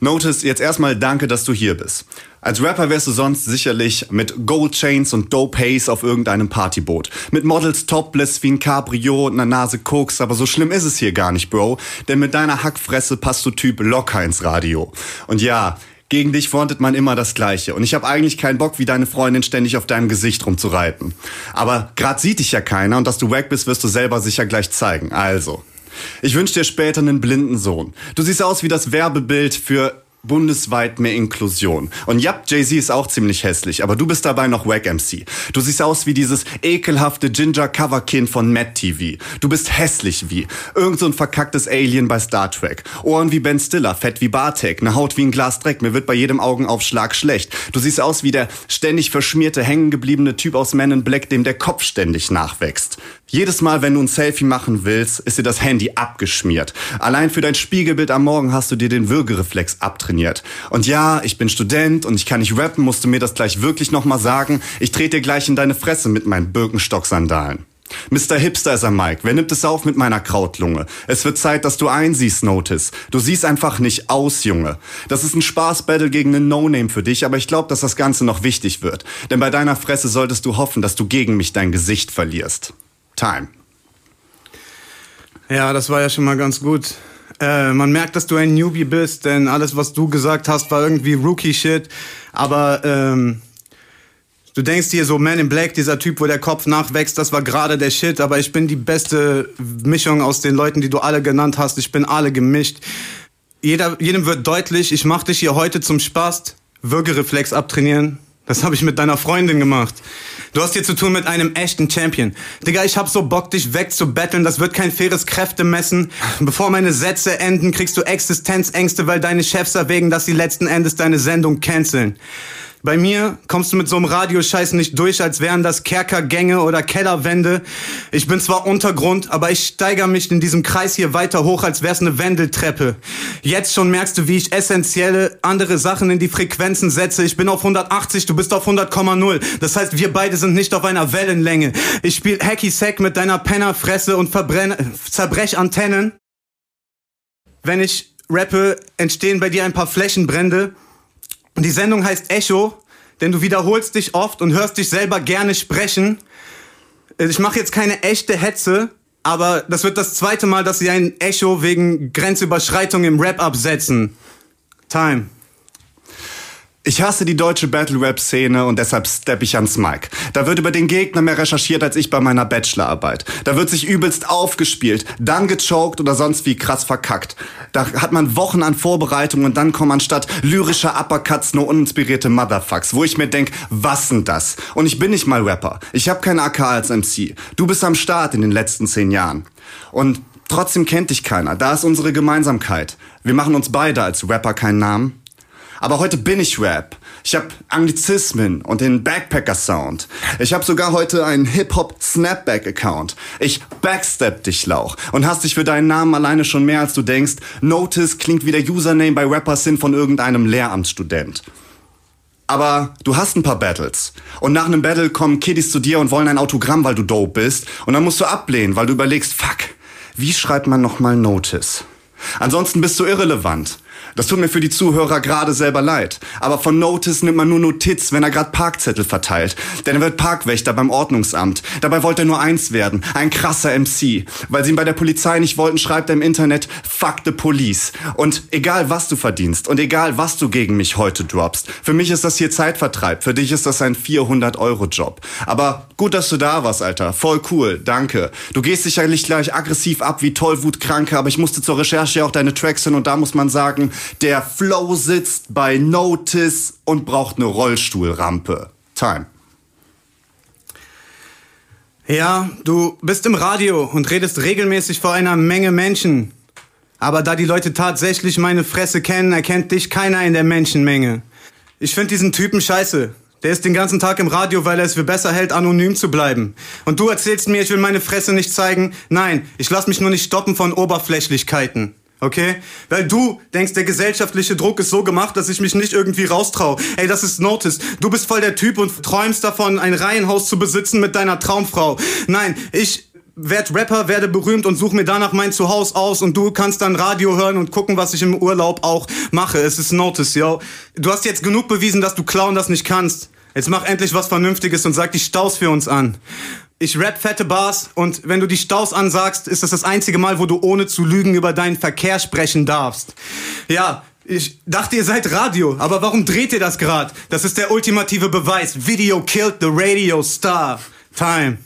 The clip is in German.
Notice, jetzt erstmal danke, dass du hier bist. Als Rapper wärst du sonst sicherlich mit Gold Chains und Dope Haze auf irgendeinem Partyboot. Mit Models topless wie ein Cabrio und einer Nase Koks, aber so schlimm ist es hier gar nicht, Bro. Denn mit deiner Hackfresse passt du Typ locker ins Radio. Und ja, gegen dich frontet man immer das Gleiche. Und ich habe eigentlich keinen Bock, wie deine Freundin ständig auf deinem Gesicht rumzureiten. Aber grad sieht dich ja keiner und dass du wack bist, wirst du selber sicher gleich zeigen. Also. Ich wünsche dir später einen blinden Sohn. Du siehst aus wie das Werbebild für bundesweit mehr Inklusion. Und ja, Jay-Z ist auch ziemlich hässlich, aber du bist dabei noch Wack MC. Du siehst aus wie dieses ekelhafte Ginger Coverkind von Matt TV. Du bist hässlich wie irgend so ein verkacktes Alien bei Star Trek. Ohren wie Ben Stiller, Fett wie Bartek, ne Haut wie ein Glas Dreck. Mir wird bei jedem Augenaufschlag schlecht. Du siehst aus wie der ständig verschmierte, hängengebliebene Typ aus Men in Black, dem der Kopf ständig nachwächst. Jedes Mal, wenn du ein Selfie machen willst, ist dir das Handy abgeschmiert. Allein für dein Spiegelbild am Morgen hast du dir den Würgereflex abtrainiert. Und ja, ich bin Student und ich kann nicht rappen, musst du mir das gleich wirklich nochmal sagen. Ich trete dir gleich in deine Fresse mit meinen Birkenstock-Sandalen. Mr. Hipster ist am Mike. Wer nimmt es auf mit meiner Krautlunge? Es wird Zeit, dass du einsiehst, Notice. Du siehst einfach nicht aus, Junge. Das ist ein Spaßbattle gegen einen No-Name für dich, aber ich glaube, dass das Ganze noch wichtig wird. Denn bei deiner Fresse solltest du hoffen, dass du gegen mich dein Gesicht verlierst. Time. Ja, das war ja schon mal ganz gut. Äh, man merkt, dass du ein Newbie bist, denn alles, was du gesagt hast, war irgendwie Rookie-Shit. Aber ähm, du denkst dir so, Man in Black, dieser Typ, wo der Kopf nachwächst, das war gerade der Shit. Aber ich bin die beste Mischung aus den Leuten, die du alle genannt hast. Ich bin alle gemischt. Jeder, jedem wird deutlich, ich mach dich hier heute zum Spaß. Würgereflex abtrainieren. Das habe ich mit deiner Freundin gemacht. Du hast hier zu tun mit einem echten Champion. Digga, ich hab so Bock, dich wegzubetteln. Das wird kein faires Kräftemessen. Bevor meine Sätze enden, kriegst du Existenzängste, weil deine Chefs erwägen, dass sie letzten Endes deine Sendung canceln. Bei mir kommst du mit so einem Radioscheiß nicht durch, als wären das Kerkergänge oder Kellerwände. Ich bin zwar Untergrund, aber ich steiger mich in diesem Kreis hier weiter hoch, als wär's eine Wendeltreppe. Jetzt schon merkst du, wie ich essentielle andere Sachen in die Frequenzen setze. Ich bin auf 180, du bist auf 100,0. Das heißt, wir beide sind nicht auf einer Wellenlänge. Ich spiel Hacky Sack mit deiner Pennerfresse und verbrenne, zerbrech Antennen. Wenn ich rappe, entstehen bei dir ein paar Flächenbrände. Die Sendung heißt Echo, denn du wiederholst dich oft und hörst dich selber gerne sprechen. Äh, ich mache jetzt keine echte Hetze, aber das wird das zweite Mal, dass sie ein Echo wegen Grenzüberschreitung im Rap absetzen. Time. Ich hasse die deutsche Battle-Rap-Szene und deshalb stepp ich ans Mic. Da wird über den Gegner mehr recherchiert als ich bei meiner Bachelorarbeit. Da wird sich übelst aufgespielt, dann gechoked oder sonst wie krass verkackt. Da hat man Wochen an Vorbereitung und dann kommen anstatt lyrischer Uppercuts nur uninspirierte Motherfucks, wo ich mir denk, was denn das? Und ich bin nicht mal Rapper. Ich habe kein AK als MC. Du bist am Start in den letzten zehn Jahren. Und trotzdem kennt dich keiner. Da ist unsere Gemeinsamkeit. Wir machen uns beide als Rapper keinen Namen. Aber heute bin ich Rap. Ich habe Anglizismen und den Backpacker-Sound. Ich habe sogar heute einen Hip-Hop-Snapback-Account. Ich backstep dich, Lauch, und hast dich für deinen Namen alleine schon mehr, als du denkst. Notice klingt wie der Username bei Rappersin von irgendeinem Lehramtsstudent. Aber du hast ein paar Battles. Und nach einem Battle kommen Kiddies zu dir und wollen ein Autogramm, weil du dope bist. Und dann musst du ablehnen, weil du überlegst, fuck, wie schreibt man nochmal Notice? Ansonsten bist du irrelevant. Das tut mir für die Zuhörer gerade selber leid. Aber von Notice nimmt man nur Notiz, wenn er gerade Parkzettel verteilt. Denn er wird Parkwächter beim Ordnungsamt. Dabei wollte er nur eins werden. Ein krasser MC. Weil sie ihn bei der Polizei nicht wollten, schreibt er im Internet Fuck the Police. Und egal was du verdienst und egal was du gegen mich heute droppst, für mich ist das hier Zeitvertreib. Für dich ist das ein 400-Euro-Job. Aber gut, dass du da warst, Alter. Voll cool. Danke. Du gehst sicherlich gleich aggressiv ab wie Tollwutkranke, aber ich musste zur Recherche auch deine Tracks hin und da muss man sagen, der Flow sitzt bei Notice und braucht eine Rollstuhlrampe. Time. Ja, du bist im Radio und redest regelmäßig vor einer Menge Menschen. Aber da die Leute tatsächlich meine Fresse kennen, erkennt dich keiner in der Menschenmenge. Ich find diesen Typen scheiße. Der ist den ganzen Tag im Radio, weil er es für besser hält, anonym zu bleiben. Und du erzählst mir, ich will meine Fresse nicht zeigen. Nein, ich lass mich nur nicht stoppen von Oberflächlichkeiten. Okay? Weil du denkst, der gesellschaftliche Druck ist so gemacht, dass ich mich nicht irgendwie raustrau. Ey, das ist Notice. Du bist voll der Typ und träumst davon, ein Reihenhaus zu besitzen mit deiner Traumfrau. Nein, ich werd Rapper, werde berühmt und such mir danach mein Zuhause aus und du kannst dann Radio hören und gucken, was ich im Urlaub auch mache. Es ist Notice, yo. Du hast jetzt genug bewiesen, dass du klauen das nicht kannst. Jetzt mach endlich was Vernünftiges und sag die Staus für uns an. Ich rap fette Bars und wenn du die Staus ansagst, ist das das einzige Mal, wo du ohne zu lügen über deinen Verkehr sprechen darfst. Ja, ich dachte, ihr seid Radio, aber warum dreht ihr das grad? Das ist der ultimative Beweis. Video killed the radio star. Time.